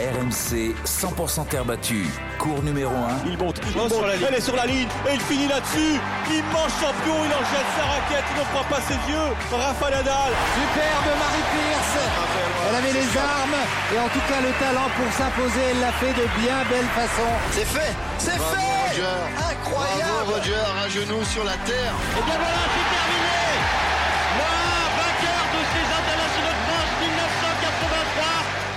RMC 100% terre battue. Cours numéro 1. Il monte, il monte, elle est sur la ligne et il finit là-dessus. Immense champion, il en jette sa raquette, il ne croit pas ses yeux. Rafa Nadal. Superbe Marie Pierce. Elle avait les armes et en tout cas le talent pour s'imposer. Elle l'a fait de bien belle façon. C'est fait, c'est fait. Roger. Incroyable. Bravo Roger, un genou sur la terre. Et bien voilà,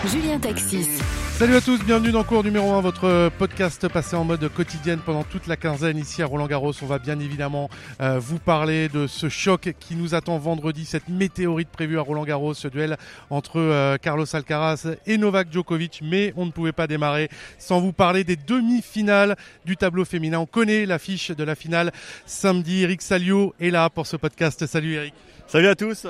Julien Taxis. Salut à tous, bienvenue dans cours numéro 1, votre podcast passé en mode quotidienne pendant toute la quinzaine ici à Roland Garros. On va bien évidemment euh, vous parler de ce choc qui nous attend vendredi, cette météorite prévue à Roland Garros, ce duel entre euh, Carlos Alcaraz et Novak Djokovic. Mais on ne pouvait pas démarrer sans vous parler des demi-finales du tableau féminin. On connaît l'affiche de la finale samedi. Eric Salio est là pour ce podcast. Salut Eric. Salut à tous.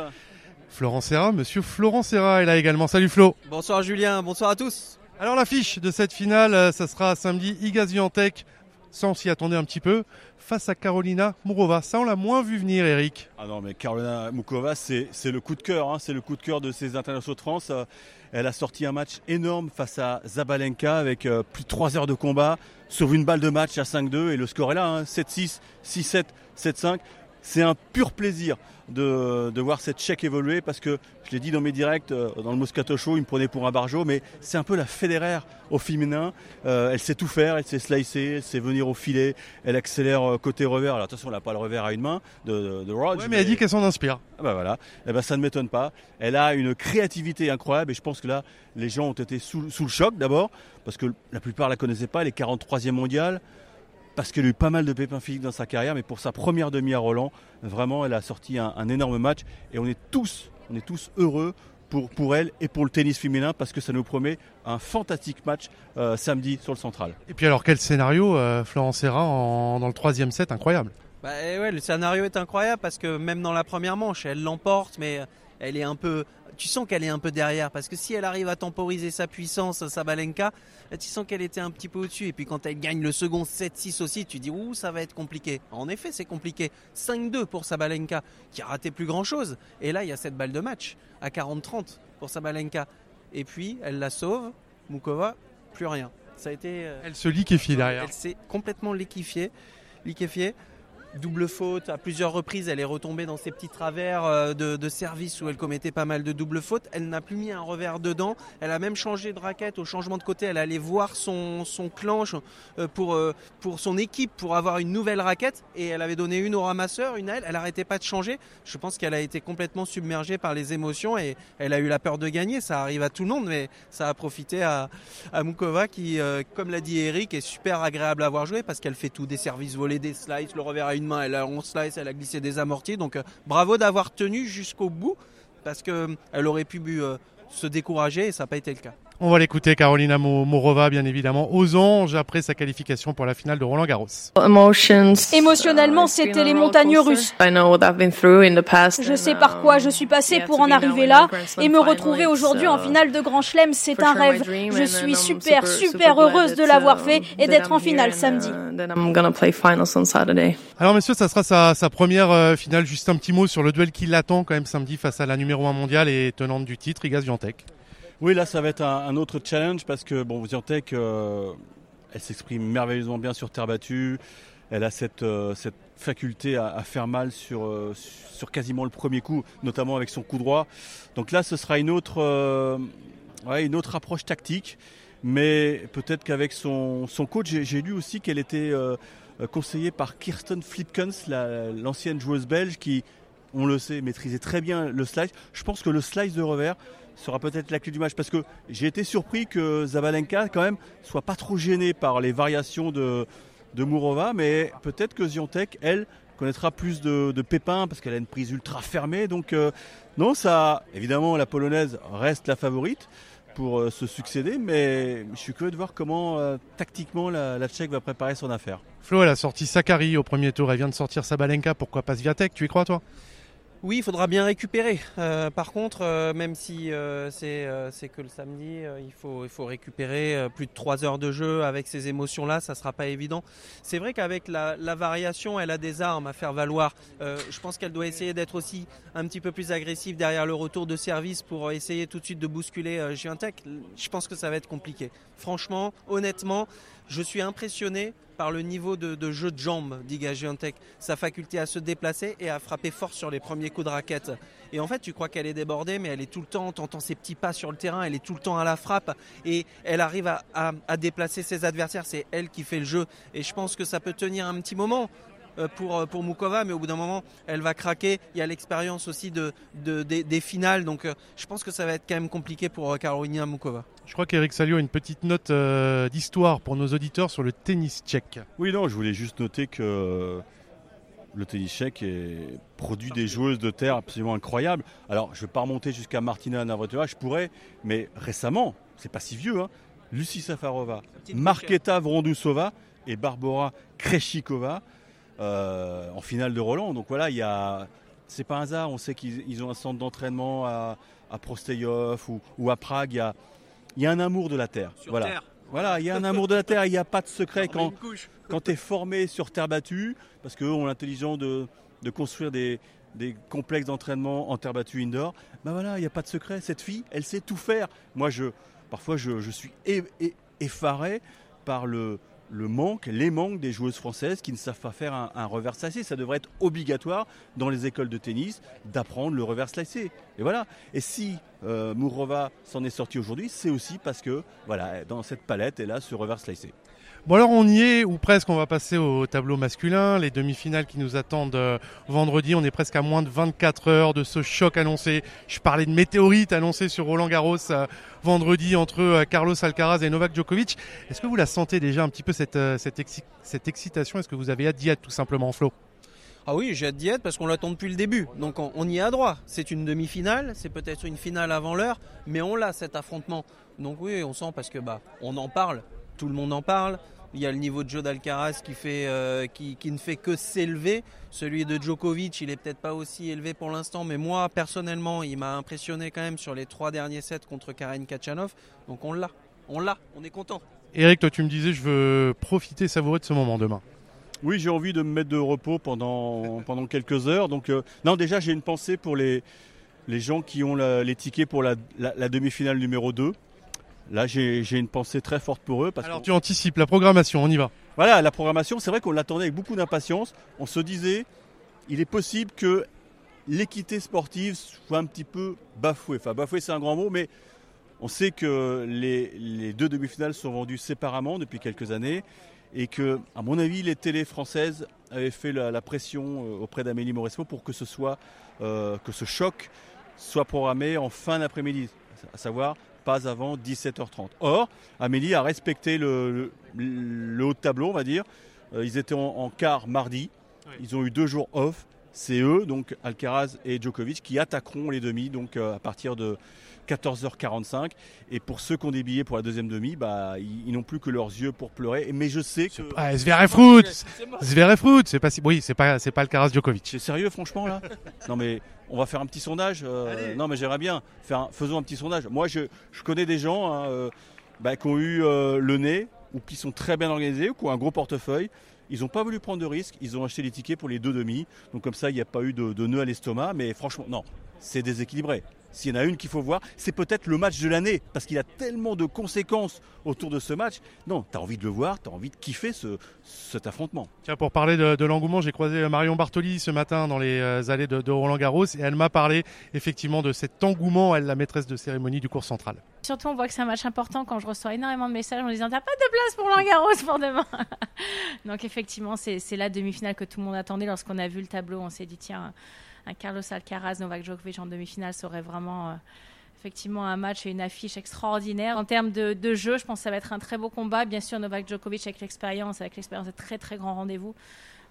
Florent Serra, monsieur Florent Serra est là également. Salut Flo. Bonsoir Julien, bonsoir à tous. Alors l'affiche de cette finale, euh, ça sera samedi Iga Swiatek, sans s'y attendre un petit peu, face à Carolina Mourova. Ça, on l'a moins vu venir, Eric. Ah non, mais Carolina Moukova, c'est le coup de cœur. Hein, c'est le coup de cœur de ces internationaux de France. Euh, Elle a sorti un match énorme face à Zabalenka avec euh, plus de 3 heures de combat sur une balle de match à 5-2 et le score est là, hein, 7-6, 6-7, 7-5. C'est un pur plaisir de, de, voir cette chèque évoluer parce que je l'ai dit dans mes directs, euh, dans le Moscato Show, il me prenait pour un barjo, mais c'est un peu la Federer au féminin. Euh, elle sait tout faire, elle sait slicer, elle sait venir au filet, elle accélère euh, côté revers. Alors attention, elle n'a pas le revers à une main de, de, de Rhodes. Ouais, mais elle dit qu'elle s'en inspire. Ah bah voilà, eh ben, ça ne m'étonne pas. Elle a une créativité incroyable et je pense que là, les gens ont été sous, sous le choc d'abord parce que la plupart la connaissaient pas. Elle est 43e mondiale parce qu'elle a eu pas mal de pépins physiques dans sa carrière, mais pour sa première demi à Roland, vraiment, elle a sorti un, un, énorme match et on est tous, on est tous heureux pour, pour elle et pour le tennis féminin parce que ça nous promet un fantastique match euh, samedi sur le central. Et puis alors quel scénario, euh, Florence Serra en, dans le troisième set, incroyable. Bah ouais, le scénario est incroyable parce que même dans la première manche, elle l'emporte, mais elle est un peu tu sens qu'elle est un peu derrière parce que si elle arrive à temporiser sa puissance, Sabalenka, tu sens qu'elle était un petit peu au-dessus. Et puis quand elle gagne le second 7-6 aussi, tu dis ouh ça va être compliqué. En effet, c'est compliqué. 5-2 pour Sabalenka qui a raté plus grand chose. Et là, il y a cette balle de match à 40-30 pour Sabalenka. Et puis elle la sauve, Mukova, plus rien. Ça a été. euh, Elle se liquéfie derrière. Elle s'est complètement liquéfiée. liquéfiée double faute à plusieurs reprises. Elle est retombée dans ses petits travers euh, de, service où elle commettait pas mal de double fautes. Elle n'a plus mis un revers dedans. Elle a même changé de raquette au changement de côté. Elle allait voir son, son clan euh, pour, euh, pour son équipe pour avoir une nouvelle raquette et elle avait donné une au ramasseur, une à elle. Elle n'arrêtait pas de changer. Je pense qu'elle a été complètement submergée par les émotions et elle a eu la peur de gagner. Ça arrive à tout le monde, mais ça a profité à, à Mukova qui, comme l'a dit Eric, est super agréable à avoir joué parce qu'elle fait tout des services volés, des slices, le revers à une main, elle a 11 slice, elle a glissé des amortis. Donc euh, bravo d'avoir tenu jusqu'au bout parce qu'elle euh, aurait pu euh, se décourager et ça n'a pas été le cas. On va l'écouter, Carolina Morova, bien évidemment, aux anges après sa qualification pour la finale de Roland Garros. Émotionnellement, c'était les montagnes russes. Je sais par quoi je suis passée pour en arriver là et me retrouver aujourd'hui en finale de Grand Chelem, c'est un rêve. Je suis super, super heureuse de l'avoir fait et d'être en finale samedi. Alors messieurs, ça sera sa, sa première euh, finale. Juste un petit mot sur le duel qui l'attend quand même samedi face à la numéro 1 mondiale et tenante du titre, Iga Swiatek. Oui, là, ça va être un, autre challenge parce que, bon, Swiatek, euh, elle s'exprime merveilleusement bien sur terre battue. Elle a cette, euh, cette faculté à, faire mal sur, euh, sur quasiment le premier coup, notamment avec son coup droit. Donc là, ce sera une autre, euh, une autre approche tactique. Mais peut-être qu'avec son, son coach, j'ai lu aussi qu'elle était conseillée par Kirsten Flipkens, l'ancienne joueuse belge, qui, on le sait, maîtrisait très bien le slice. Je pense que le slice de revers sera peut-être la clé du match parce que j'ai été surpris que Zabalenka quand même soit pas trop gênée par les variations de, de Mourova, mais peut-être que Ziontek, elle, connaîtra plus de, pépins parce qu'elle a une prise ultra fermée. Donc euh, non, ça, évidemment, la polonaise reste la favorite pour euh, se succéder, mais je suis curieux de voir comment euh, tactiquement la, la Tchèque va préparer son affaire. Flo, elle a sorti Sakari au premier tour, elle vient de sortir Sabalenka, pourquoi pas Sviatek Tu y crois toi? Oui, il faudra bien récupérer. Euh, par contre, euh, même si euh, c'est que le samedi, il, faut, il faut récupérer plus de 3 heures de jeu avec ces émotions-là, ça ne sera pas évident. C'est vrai qu'avec la, variation, elle a des armes à faire valoir. je pense qu'elle doit essayer d'être aussi un petit peu plus agressive derrière le retour de service pour essayer tout de suite de bousculer Giantec. Je pense que ça va être compliqué. Franchement, honnêtement, je suis impressionné par le niveau de, jeu de jambes d'Iga Giantec, sa faculté à se déplacer et à frapper fort sur les premiers coups de raquette. Et en fait, tu crois qu'elle est débordée, mais elle est tout le temps, t'entends ses petits pas sur le terrain, elle est tout le temps à la frappe et elle arrive à, déplacer ses adversaires. C'est elle qui fait le jeu. Et je pense que ça peut tenir un petit moment pour, euh, pour Mukova, mais au bout d'un moment, elle va craquer. Il y a l'expérience aussi de, des, finales, donc euh, je pense que ça va être quand même compliqué pour Karolina Mukova. Je crois qu'Eric Salio a une petite note d'histoire pour nos auditeurs sur le tennis tchèque. Oui, non, je voulais juste noter que le tennis tchèque est produit des joueuses de terre absolument incroyables. Alors, je ne vais pas remonter jusqu'à Martina Navratilova, je pourrais, mais récemment, c'est pas si vieux, hein, Lucie Safarova, Marketa Vrondusova et Barbara Kreshikova euh, en finale de Roland. Donc voilà, il y a, c'est pas un hasard. On sait qu'ils ont un centre d'entraînement à, à Prosteyov ou, à Prague. Il y a, il y a un amour de la terre. voilà. Voilà, il y a un amour de la terre, il n'y a pas de secret quand, quand tu es formé sur terre battue, parce qu'eux ont l'intelligence de, de, construire des, des complexes d'entraînement en terre battue indoor. Ben voilà, il n'y a pas de secret. Cette fille, elle sait tout faire. Moi, je, parfois, je, je suis effaré par le, le manque, les manques des joueuses françaises qui ne savent pas faire un, un revers slicé. Ça devrait être obligatoire dans les écoles de tennis d'apprendre le revers slicé. Et voilà. Et si euh, Mourova s'en est sorti aujourd'hui, c'est aussi parce que voilà, dans cette palette, elle a ce revers slicé. Bon alors on y est, ou presque, on va passer au tableau masculin, les demi-finales qui nous attendent euh, vendredi, on est presque à moins de 24 heures de ce choc annoncé. Je parlais de météorite annoncé sur Roland Garros euh, vendredi entre euh, Carlos Alcaraz et Novak Djokovic. Est-ce que vous la sentez déjà un petit peu cette, cette, cette excitation? Est-ce que vous avez hâte d'y être tout simplement, Flo? Ah oui, j'ai hâte d'y être parce qu'on l'attend depuis le début. Donc on, y a droit. C'est une demi-finale, c'est peut-être une finale avant l'heure, mais on l'a cet affrontement. Donc oui, on sent parce que bah on en parle, tout le monde en parle. Il y a le niveau de jeu d'Alcaraz qui, fait, euh, qui, ne fait que s'élever. Celui de Djokovic, il est peut-être pas aussi élevé pour l'instant, mais moi, personnellement, il m'a impressionné quand même sur les trois derniers sets contre Karen Kachanov. Donc on l'a, on l'a, on est content. Eric, toi tu me disais, je veux profiter, savourer de ce moment demain. Oui, j'ai envie de me mettre de repos pendant, pendant quelques heures. Donc, euh, non, déjà, j'ai une pensée pour les, les gens qui ont les tickets pour la, la demi-finale numéro 2. Là, j'ai une pensée très forte pour eux. Parce Alors, tu anticipes la programmation, on y va. Voilà, la programmation, c'est vrai qu'on l'attendait avec beaucoup d'impatience. On se disait, il est possible que l'équité sportive soit un petit peu bafouée. Enfin, bafouée, c'est un grand mot, mais on sait que les, deux demi-finales sont vendues séparément depuis quelques années et que, à mon avis, les télés françaises avaient fait la, pression euh, auprès d'Amélie Mauresmo pour que ce soit, euh, que ce choc soit programmé en fin d'après-midi, à savoir pas avant 17h30. Or, Amélie a respecté le, haut de tableau, on va dire. Euh, ils étaient en, quart mardi. Ils ont eu deux jours off. C'est eux, donc Alcaraz et Djokovic, qui attaqueront les demi donc euh, à partir de 14h45. Et pour ceux qui ont des billets pour la deuxième demi, bah, ils, n'ont plus que leurs yeux pour pleurer. Mais je sais que. Ah, Zverev Zverev c'est pas si... Oui, c'est pas, c'est pas Alcaraz Djokovic. C'est sérieux, franchement, là? Non, mais on va faire un petit sondage. Euh, non, mais j'aimerais bien. Faire faisons un petit sondage. Moi, je, je connais des gens hein, euh, bah, qui ont eu euh, le nez ou qui sont très bien organisés ou qui ont un gros portefeuille. Ils n'ont pas voulu prendre de risques. Ils ont acheté les tickets pour les deux demi. Donc, comme ça, il n'y a pas eu de, de nœud à l'estomac. Mais franchement, non, c'est déséquilibré s'il y en a une qu'il faut voir, c'est peut-être le match de l'année, parce qu'il a tellement de conséquences autour de ce match. Non, tu as envie de le voir, tu as envie de kiffer ce, cet affrontement. Tiens, pour parler de, l'engouement, j'ai croisé Marion Bartoli ce matin dans les euh, allées de, Roland Garros, et elle m'a parlé effectivement de cet engouement, elle, la maîtresse de cérémonie du cours central. Surtout, on voit que c'est un match important quand je reçois énormément de messages en disant T'as pas de place pour Roland Garros pour demain Donc, effectivement, c'est la demi-finale que tout le monde attendait. Lorsqu'on a vu le tableau, on s'est dit Tiens, un Carlos Alcaraz, Novak Djokovic en demi-finale serait vraiment euh, effectivement un match et une affiche extraordinaire. En termes de, jeu, je pense que ça va être un très beau combat. Bien sûr, Novak Djokovic avec l'expérience, avec l'expérience de très très grand rendez-vous.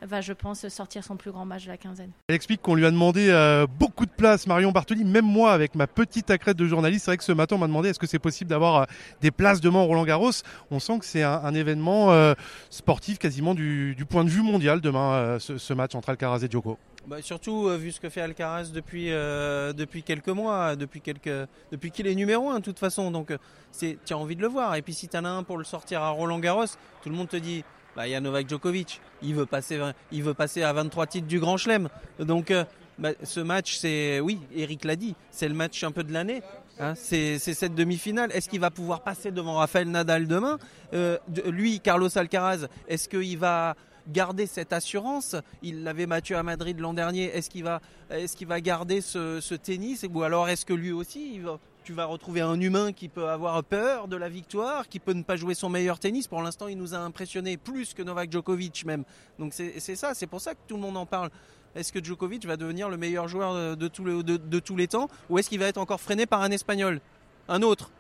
Va, je pense, sortir son plus grand match de la quinzaine. Elle explique qu'on lui a demandé euh, beaucoup de place, Marion Bartoli. Même moi, avec ma petite accrète de journaliste, c'est vrai que ce matin, on m'a demandé est-ce que c'est possible d'avoir euh, des places demain Roland Garros? On sent que c'est un, événement euh, sportif quasiment du, point de vue mondial demain, ce, match entre Alcaraz et Djoko. Bah, surtout vu ce que fait Alcaraz depuis, depuis quelques mois, depuis, quelques, depuis qu'il est numéro 1 de toute façon. Donc tu as envie de le voir. Et puis si tu en as un pour le sortir à Roland Garros, tout le monde te dit bah, y a Novak Djokovic. Il veut passer, il veut passer à 23 titres du Grand Chelem. Donc, euh, bah, ce match, c'est, oui, Eric l'a dit, c'est le match un peu de l'année. Hein. c'est, cette demi-finale. Est-ce qu'il va pouvoir passer devant Rafael Nadal demain? Euh, Lui, Carlos Alcaraz, est-ce qu'il va garder cette assurance? Il l'avait battu à Madrid l'an dernier. Est-ce qu'il va, est-ce qu'il va garder ce, ce tennis? Ou alors est-ce que lui aussi, il va, tu vas retrouver un humain qui peut avoir peur de la victoire, qui peut ne pas jouer son meilleur tennis. Pour l'instant, il nous a impressionné plus que Novak Djokovic même. Donc c'est ça, c'est pour ça que tout le monde en parle. Est-ce que Djokovic va devenir le meilleur joueur de, tous, les, temps ou est-ce qu'il va être encore freiné par un Espagnol? Un autre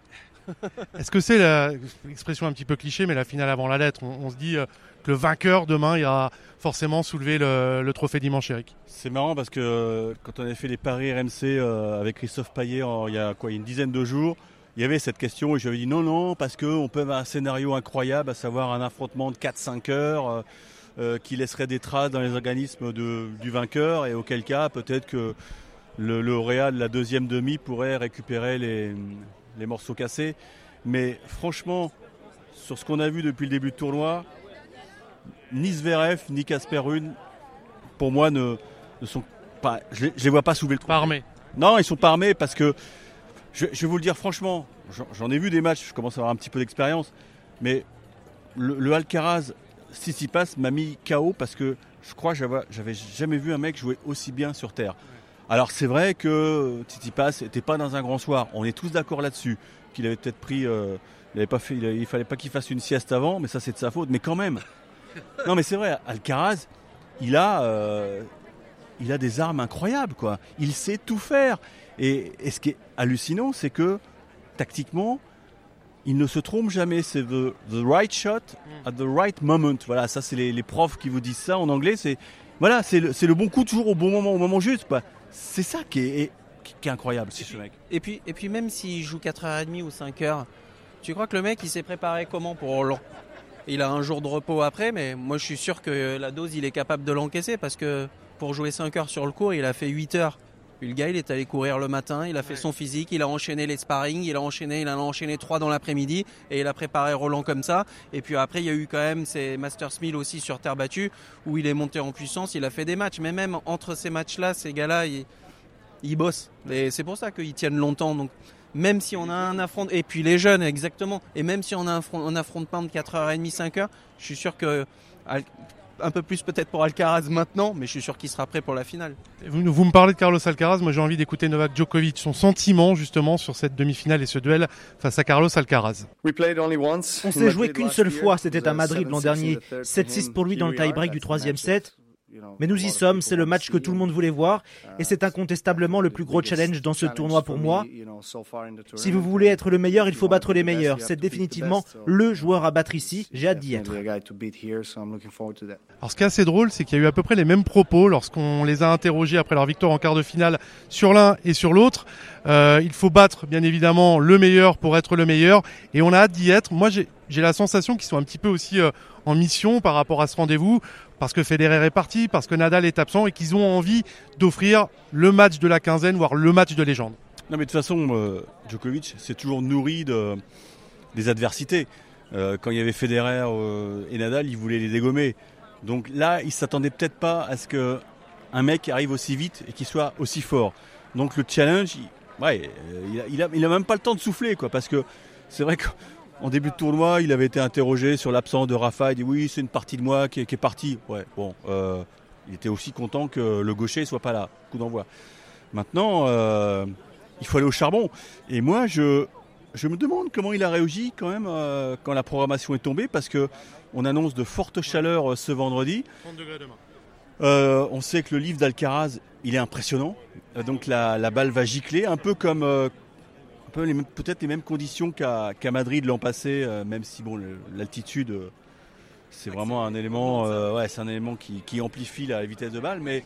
Est-ce que c'est l'expression un petit peu cliché, mais la finale avant la lettre? On, se dit euh, que le vainqueur demain ira forcément soulever le, trophée dimanche, Eric. C'est marrant parce que euh, quand on avait fait les paris RMC euh, avec Christophe Payet il y a quoi, une dizaine de jours, il y avait cette question et je lui avais dit non, non, parce qu'on peut avoir un scénario incroyable, à savoir un affrontement de 4-5 heures euh, qui laisserait des traces dans les organismes du vainqueur et auquel cas peut-être que le lauréat de la deuxième demi pourrait récupérer les, les morceaux cassés. Mais franchement, sur ce qu'on a vu depuis le début du tournoi, ni Zverev ni Casper Rune, pour moi, ne, sont pas. Je ne les vois pas soulever le trou. Pas armés. Non, ils sont pas armés parce que, je, vais vous le dire franchement, j'en ai vu des matchs, je commence à avoir un petit peu d'expérience, mais le, le Alcaraz, passe m'a mis KO parce que je crois que j'avais jamais vu un mec jouer aussi bien sur terre. Alors c'est vrai que Tsitsipas n'était pas dans un grand soir, on est tous d'accord là-dessus, qu'il avait peut-être pris, euh, il avait pas fait, il, fallait pas qu'il fasse une sieste avant, mais ça c'est de sa faute, mais quand même, non, mais c'est vrai, Alcaraz, il a, euh, il a des armes incroyables, quoi. Il sait tout faire. Et, ce qui est hallucinant, c'est que tactiquement, il ne se trompe jamais. C'est the, right shot at the right moment. Voilà, ça, c'est les, profs qui vous disent ça en anglais. C'est voilà, c'est le, bon coup toujours au bon moment, au moment juste. C'est ça qui est, qui est incroyable, ce mec. Et puis, et puis même s'il joue 4h30 ou 5h, tu crois que le mec, il s'est préparé comment pour il a un jour de repos après, mais moi je suis sûr que la dose, il est capable de l'encaisser parce que pour jouer 5 heures sur le cours, il a fait 8 heures. Puis le gars, il est allé courir le matin, il a fait son physique, il a enchaîné les sparring, il a enchaîné, il en a enchaîné 3 dans l'après-midi et il a préparé Roland comme ça. Et puis après, il y a eu quand même ses Masters 1000 aussi sur terre battue où il est monté en puissance, il a fait des matchs. Mais même entre ces matchs-là, ces gars-là, ils, ils bossent. Et c'est pour ça qu'ils tiennent longtemps. Donc même si on a un affrontement, et puis les jeunes exactement, et même si on a un, affrontement de 4h30, 5h, je suis sûr que un peu plus peut-être pour Alcaraz maintenant, mais je suis sûr qu'il sera prêt pour la finale. Vous, vous me parlez de Carlos Alcaraz, moi j'ai envie d'écouter Novak Djokovic, son sentiment justement sur cette demi-finale et ce duel face à Carlos Alcaraz. On s'est joué qu'une seule fois, c'était à Madrid l'an dernier. 7-6 pour lui dans le tie-break du troisième set. Mais nous y sommes, c'est le match que tout le monde voulait voir et c'est incontestablement le plus gros challenge dans ce tournoi pour moi. Si vous voulez être le meilleur, il faut battre les meilleurs. C'est définitivement le joueur à battre ici. J'ai hâte d'y être. Alors ce qui est assez drôle, c'est qu'il y a eu à peu près les mêmes propos lorsqu'on les a interrogés après leur victoire en quart de finale sur l'un et sur l'autre. Euh, il faut battre bien évidemment le meilleur pour être le meilleur et on a hâte d'y être. Moi j'ai la sensation qu'ils sont un petit peu aussi euh, en mission par rapport à ce rendez-vous parce que Federer est parti, parce que Nadal est absent et qu'ils ont envie d'offrir le match de la quinzaine, voire le match de légende. Non mais de toute façon, euh, Djokovic s'est toujours nourri de, des adversités. Euh, quand il y avait Federer et Nadal, il voulait les dégommer. Donc là, il s'attendait peut-être pas à ce que un mec arrive aussi vite et qu'il soit aussi fort. Donc le challenge, il, ouais, il, a, même pas le temps de souffler, quoi, parce que c'est vrai que en début de tournoi, il avait été interrogé sur l'absence de Rafa. Il dit oui, c'est une partie de moi qui est, partie. Ouais, bon, euh, il était aussi content que le gaucher soit pas là. Coup d'envoi. Maintenant, euh, il faut aller au charbon. Et moi, je, je me demande comment il a réagi quand même euh, quand la programmation est tombée, parce que on annonce de fortes chaleurs ce vendredi. 30 degrés demain. on sait que le livre d'Alcaraz, il est impressionnant. donc la, la, balle va gicler, un peu comme peut-être les mêmes conditions qu'à Madrid l'an passé, euh, même si bon l'altitude, euh, c'est vraiment un élément, euh, ouais, c'est un élément qui, amplifie la vitesse de balle. Mais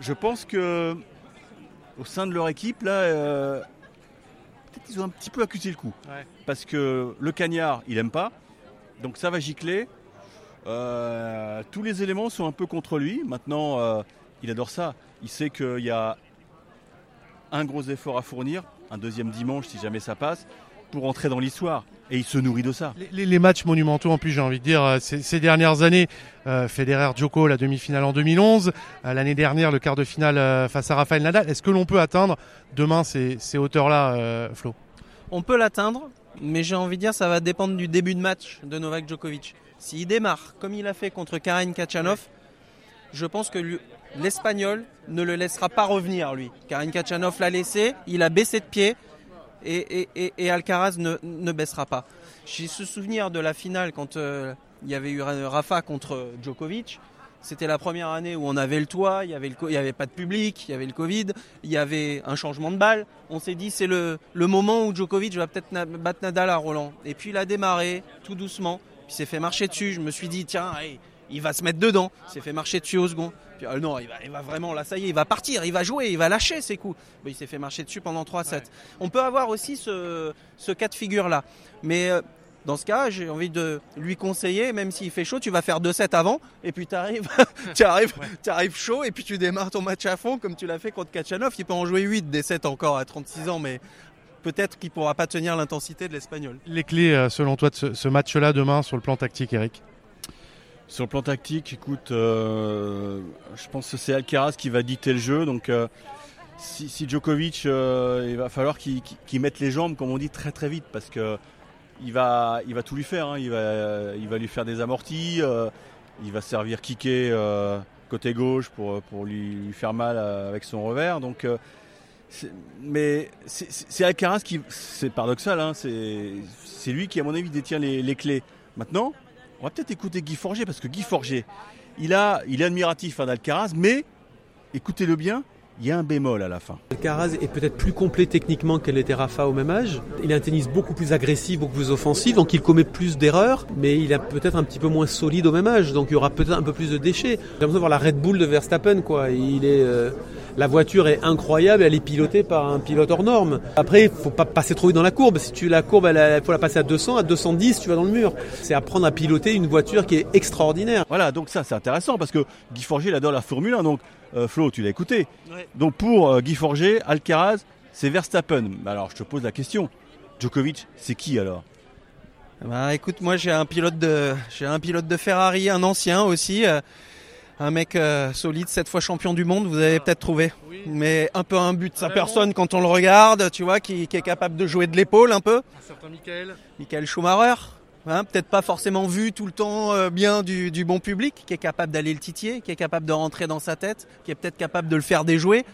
je pense que au sein de leur équipe, là, peut-être ils ont un petit peu accusé le coup. Parce que le cagnard, il aime pas. Donc ça va gicler. Tous les éléments sont un peu contre lui. Maintenant, il adore ça. Il sait qu'il y a un gros effort à fournir, un deuxième dimanche si jamais ça passe, pour entrer dans l'histoire. Et il se nourrit de ça. Les, matchs monumentaux, en plus, j'ai envie de dire, euh, ces, dernières années, euh, Federer, Djoko, la demi-finale en 2011, euh, l'année dernière, le quart de finale face à Rafael Nadal. Est-ce que l'on peut atteindre demain ces, ces hauteurs-là, Flo? On peut l'atteindre, mais j'ai envie de dire, ça va dépendre du début de match de Novak Djokovic. S'il démarre comme il a fait contre Karen Kachanov, je pense que l'Espagnol ne le laissera pas revenir, lui. Karen Kachanov l'a laissé, il a baissé de pied et, Alcaraz ne, baissera pas. J'ai ce souvenir de la finale quand euh, il y avait eu Rafa contre Djokovic. C'était la première année où on avait le toit, il n'y avait, avait pas de public, il y avait le Covid, il y avait un changement de balle. On s'est dit c'est le, moment où Djokovic va peut-être battre Nadal à Roland. Et puis il a démarré tout doucement, puis s'est fait marcher dessus. Je me suis dit tiens, il va se mettre dedans. Il s'est fait marcher dessus au second. Euh, non, il va, vraiment, là, ça y est, il va partir, il va jouer, il va lâcher ses coups. il s'est fait marcher dessus pendant 3-7. On peut avoir aussi ce, cas de figure-là. Mais euh, dans ce cas, j'ai envie de lui conseiller, même s'il fait chaud, tu vas faire 2-7 avant, et puis tu arrives, tu arrives, tu arrives chaud, et puis tu démarres ton match à fond, comme tu l'as fait contre Kachanov. Il peut en jouer 8 des 7 encore à 36 ans, mais peut-être qu'il pourra pas tenir l'intensité de l'Espagnol. Les clés, euh, selon toi, de ce match-là demain sur le plan tactique, Eric? Sur le plan tactique, écoute, euh, je pense que c'est Alcaraz qui va dicter le jeu. Donc, euh, si, Djokovic, euh, il va falloir qu'il mette les jambes, comme on dit, très très vite, parce que il va, il va tout lui faire. Hein. Il, va, il va lui faire des amortis, il va servir kicker côté gauche pour, pour lui, faire mal avec son revers. Donc, mais c'est Alcaraz qui, c'est paradoxal, hein, c'est lui qui, à mon avis, détient les, les clés. Maintenant, on va peut-être écouter Guy Forger parce que Guy Forger, il, a, il est admiratif d'Alcaraz, mais écoutez-le bien, il y a un bémol à la fin. Alcaraz est peut-être plus complet techniquement qu'elle était Rafa au même âge. Il a un tennis beaucoup plus agressif, beaucoup plus offensif, donc il commet plus d'erreurs, mais il est peut-être un petit peu moins solide au même âge, donc il y aura peut-être un peu plus de déchets. J'ai l'impression de voir la Red Bull de Verstappen, quoi. Il est, euh, la voiture est incroyable, elle est pilotée par un pilote hors norme. Après, il faut pas passer trop vite dans la courbe. Si tu la courbe, il faut la passer à 200, à 210, tu vas dans le mur. C'est apprendre à piloter une voiture qui est extraordinaire. Voilà, donc ça c'est intéressant parce que Guy Forger il adore la Formule 1, donc euh, Flo, tu l'as écouté. Donc pour euh, Guy Forger, Alcaraz, c'est Verstappen. Alors je te pose la question, Djokovic, c'est qui alors? Bah, écoute, moi j'ai un pilote de j'ai un pilote de Ferrari, un ancien aussi. Euh, un mec euh, solide, sept fois champion du monde, vous avez ah. peut-être trouvé. Mais un peu un but de sa personne quand on le regarde, tu vois, qui, est capable de jouer de l'épaule un peu. Un certain Michael. Michael Schumacher. Hein, peut-être pas forcément vu tout le temps euh, bien du, bon public, qui est capable d'aller le titier, qui est capable de rentrer dans sa tête, qui est peut-être capable de le faire déjouer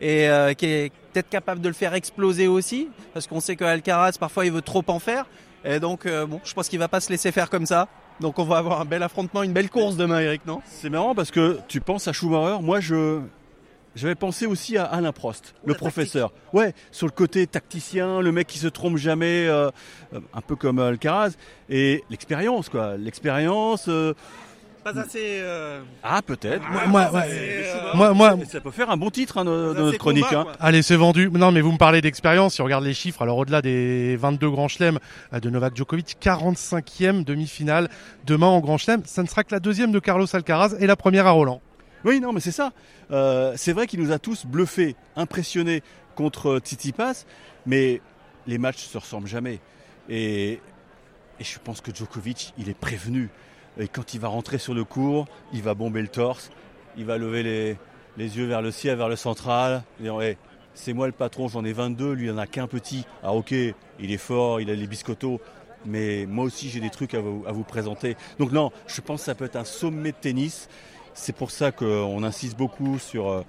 et euh, qui est peut-être capable de le faire exploser aussi, parce qu'on sait que Alcaraz parfois il veut trop en faire. Et donc bon, je pense qu'il va pas se laisser faire comme ça. Donc on va avoir un bel affrontement, une belle course demain, Eric, non? C'est marrant parce que tu penses à Schumacher. Moi, je j'avais pensé aussi à Alain Prost, le professeur. Ouais, sur le côté tacticien, le mec qui se trompe jamais, euh, un peu comme Alcaraz, et l'expérience, quoi. L'expérience. Euh, pas assez. Euh, ah, peut-être. moi, moi, ça peut faire un bon titre hein, de, notre chronique. Hein. Allez, c'est vendu. Non, mais vous me parlez d'expérience. Si on regarde les chiffres, alors au-delà des 22 grands chelems euh, de Novak Djokovic, 45e demi-finale demain en grand chelem. Ça ne sera que la deuxième de Carlos Alcaraz et la première à Roland. Oui, non, mais c'est ça. Euh, c'est vrai qu'il nous a tous bluffés, impressionnés contre Tsitsipas, mais les matchs se ressemblent jamais. Et, et je pense que Djokovic, il est prévenu. Et quand il va rentrer sur le cours, il va bomber le torse, il va lever les, yeux vers le ciel, vers le central. Et c'est moi le patron, j'en ai 22, lui il en a qu'un petit. Ah ok, il est fort, il a les biscottos, mais moi aussi j'ai des trucs à vous, présenter. Donc non, je pense que ça peut être un sommet de tennis. C'est pour ça qu'on insiste beaucoup sur, euh,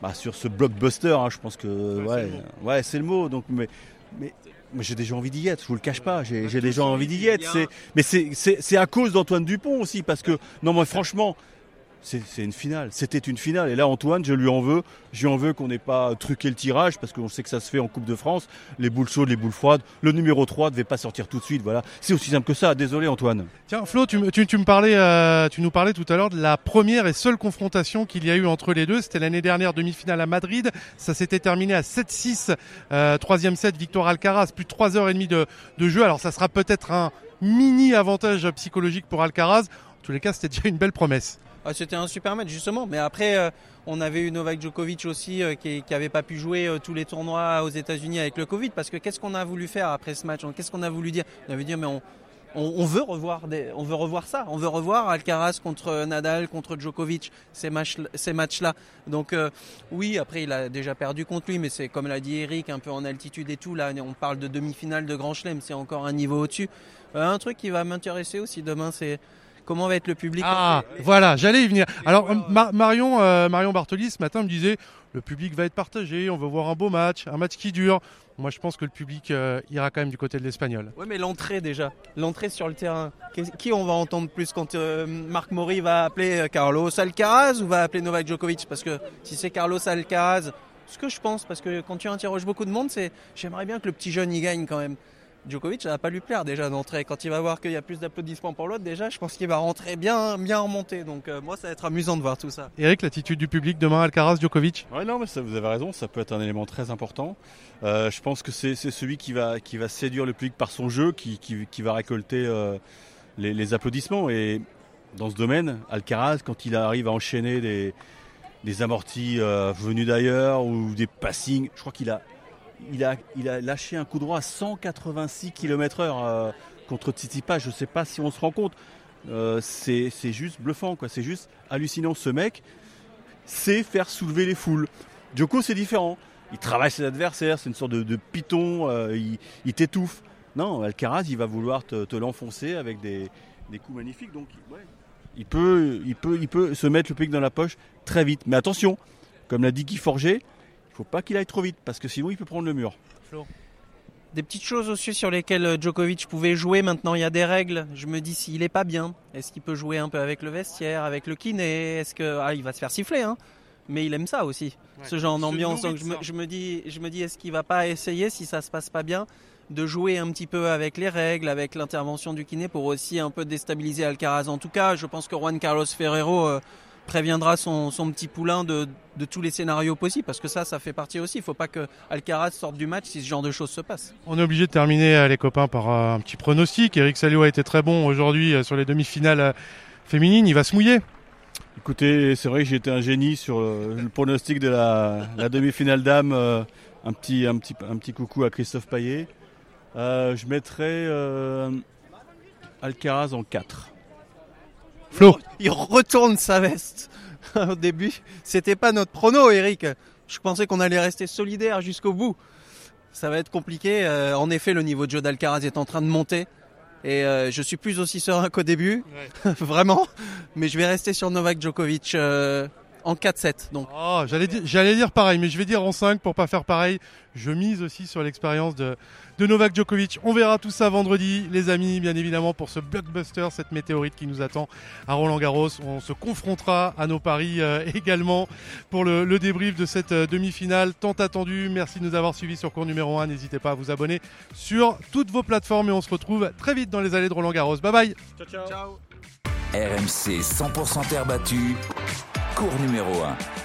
bah, sur ce blockbuster. Hein. Je pense que ouais, ouais, c'est le mot. Donc, mais, mais j'ai déjà envie d'y être, je vous le cache pas, j'ai déjà envie d'y être. Mais c'est à cause d'Antoine Dupont aussi, parce que, non, mais franchement, c'est une finale. C'était une finale. Et là, Antoine, je lui en veux. Je lui en veux qu'on n'ait pas truqué le tirage parce qu'on sait que ça se fait en Coupe de France. Les boules chaudes, les boules froides. Le numéro 3 ne devait pas sortir tout de suite. Voilà. C'est aussi simple que ça. Désolé, Antoine. Tiens, Flo, euh, tu nous parlais tout à l'heure de la première et seule confrontation qu'il y a eu entre les deux. C'était l'année dernière, demi-finale à Madrid. Ça s'était terminé à 7-6, euh, troisième set, victoire Alcaraz. Plus de 3h30 de, de jeu. Alors, ça sera peut-être un mini avantage psychologique pour Alcaraz. En tous les cas, c'était déjà une belle promesse. Ah, c'était un super match justement, mais après euh, on avait eu Novak Djokovic aussi euh, qui n'avait pas pu jouer euh, tous les tournois aux États-Unis avec le Covid parce que qu'est-ce qu'on a voulu faire après ce match? Qu'est-ce qu'on a voulu dire? On avait dit mais on, veut revoir on veut revoir ça, on veut revoir Alcaraz contre Nadal, contre Djokovic, ces matchs, ces matchs-là. Donc oui, après il a déjà perdu contre lui, mais c'est comme l'a dit Eric, un peu en altitude et tout. Là, on parle de demi-finale de Grand Chelem, c'est encore un niveau au-dessus. un truc qui va m'intéresser aussi demain, c'est comment va être le public. Ah, voilà, j'allais y venir. Alors, Marion, euh, Marion Bartoli, ce matin, me disait le public va être partagé, on veut voir un beau match, un match qui dure. Moi, je pense que le public euh, ira quand même du côté de l'Espagnol. Oui, mais l'entrée déjà, l'entrée sur le terrain. Qui on va entendre plus quand euh, Marc Mori va appeler Carlos Alcaraz ou va appeler Novak Djokovic? Parce que si c'est Carlos Alcaraz, ce que je pense, parce que quand tu interroges beaucoup de monde, c'est j'aimerais bien que le petit jeune y gagne quand même. Djokovic, ça va pas lui plaire déjà d'entrer. Quand il va voir qu'il y a plus d'applaudissements pour l'autre, déjà, je pense qu'il va rentrer bien, bien remonté. Donc euh, moi, ça va être amusant de voir tout ça. Eric, l'attitude du public demain, Alcaraz, Djokovic? Ouais, non, mais ça, vous avez raison, ça peut être un élément très important. Euh, je pense que c'est celui qui va, qui va séduire le public par son jeu, qui, qui, va récolter euh, les, applaudissements. Et dans ce domaine, Alcaraz, quand il arrive à enchaîner des, des amortis venus d'ailleurs ou des passings, je crois qu'il a il a, lâché un coup droit à 186 km/h euh, contre Tsitsipas. Je ne sais pas si on se rend compte. Euh, c'est juste bluffant, quoi. C'est juste hallucinant. Ce mec sait faire soulever les foules. Djoko, c'est différent. Il travaille ses adversaires, c'est une sorte de, python, euh, il, t'étouffe. Non, Alcaraz, il va vouloir te, l'enfoncer avec des, coups magnifiques. Donc, il, peut, il, peut, il se mettre le pic dans la poche très vite. Mais attention, comme l'a dit Guy Forger, il faut pas qu'il aille trop vite parce que sinon il peut prendre le mur. Des petites choses aussi sur lesquelles euh, Djokovic pouvait jouer. Maintenant, il y a des règles. Je me dis s'il est pas bien, est-ce qu'il peut jouer un peu avec le vestiaire, avec le kiné? Est-ce que ah, il va se faire siffler hein mais il aime ça aussi, ce genre d'ambiance. Donc je me, je me, dis, je me dis, est-ce qu'il va pas essayer si ça se passe pas bien de jouer un petit peu avec les règles, avec l'intervention du kiné pour aussi un peu déstabiliser Alcaraz? En tout cas, je pense que Juan Carlos Ferrero euh, préviendra son, petit poulain de, tous les scénarios possibles, parce que ça, ça fait partie aussi. Il ne faut pas que Alcaraz sorte du match si ce genre de choses se passe. On est obligé de terminer, euh, les copains, par euh, un petit pronostic. Eric Salio a été très bon aujourd'hui euh, sur les demi-finales féminines. Il va se mouiller. Écoutez, c'est vrai que j'ai été un génie sur le pronostic de la, demi-finale d'âme. un, petit, un, petit, un petit coucou à Christophe Paillet. je mettrai Alcaraz en 4. Flo. Il retourne sa veste. Au début, c'était pas notre prono, Eric. Je pensais qu'on allait rester solidaire jusqu'au bout. Ça va être compliqué. Euh, en effet, le niveau de jeu d'Alcaraz est en train de monter. Et euh, je suis plus aussi serein qu'au début. Vraiment. Mais je vais rester sur Novak Djokovic. Euh, en 4-7. Donc. Oh, j'allais dire, j'allais dire pareil, mais je vais dire en 5 pour pas faire pareil. Je mise aussi sur l'expérience de, de Novak Djokovic. On verra tout ça vendredi, les amis, bien évidemment, pour ce blockbuster, cette météorite qui nous attend à Roland Garros. On se confrontera à nos paris euh, également pour le, le, débrief de cette euh, demi-finale tant attendue. Merci de nous avoir suivis sur cours numéro 1. N'hésitez pas à vous abonner sur toutes vos plateformes et on se retrouve très vite dans les allées de Roland Garros. Bye bye. Ciao, ciao. ciao. RMC 100% terre battue cours numéro 1.